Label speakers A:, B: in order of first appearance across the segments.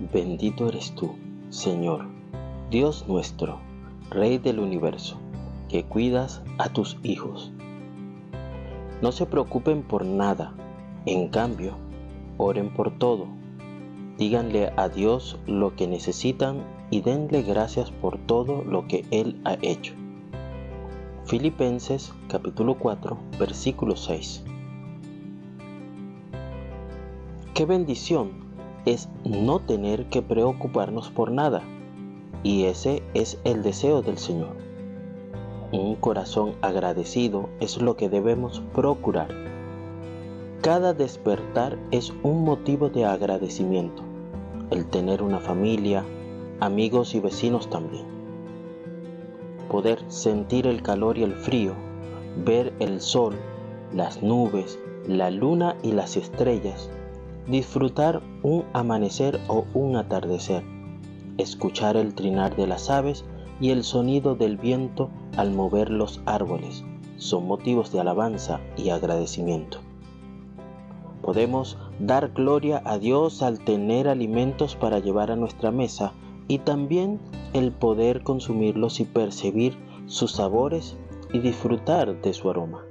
A: Bendito eres tú, Señor, Dios nuestro, Rey del universo, que cuidas a tus hijos. No se preocupen por nada, en cambio, oren por todo. Díganle a Dios lo que necesitan y denle gracias por todo lo que Él ha hecho. Filipenses capítulo 4, versículo 6. Qué bendición es no tener que preocuparnos por nada. Y ese es el deseo del Señor. Un corazón agradecido es lo que debemos procurar. Cada despertar es un motivo de agradecimiento. El tener una familia, amigos y vecinos también. Poder sentir el calor y el frío, ver el sol, las nubes, la luna y las estrellas disfrutar un amanecer o un atardecer, escuchar el trinar de las aves y el sonido del viento al mover los árboles son motivos de alabanza y agradecimiento. Podemos dar gloria a Dios al tener alimentos para llevar a nuestra mesa y también el poder consumirlos y percibir sus sabores y disfrutar de su aroma.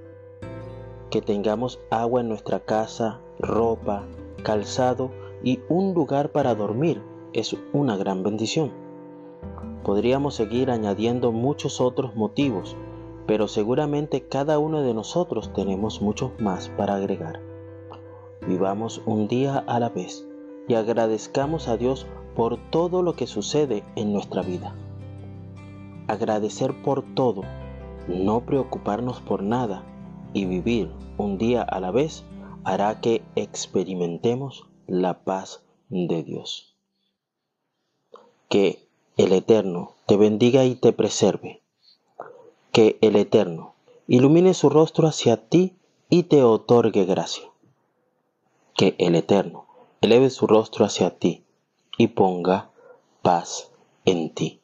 A: Que tengamos agua en nuestra casa, ropa, calzado y un lugar para dormir es una gran bendición. Podríamos seguir añadiendo muchos otros motivos, pero seguramente cada uno de nosotros tenemos muchos más para agregar. Vivamos un día a la vez y agradezcamos a Dios por todo lo que sucede en nuestra vida. Agradecer por todo, no preocuparnos por nada y vivir un día a la vez hará que experimentemos la paz de Dios. Que el Eterno te bendiga y te preserve. Que el Eterno ilumine su rostro hacia ti y te otorgue gracia. Que el Eterno eleve su rostro hacia ti y ponga paz en ti.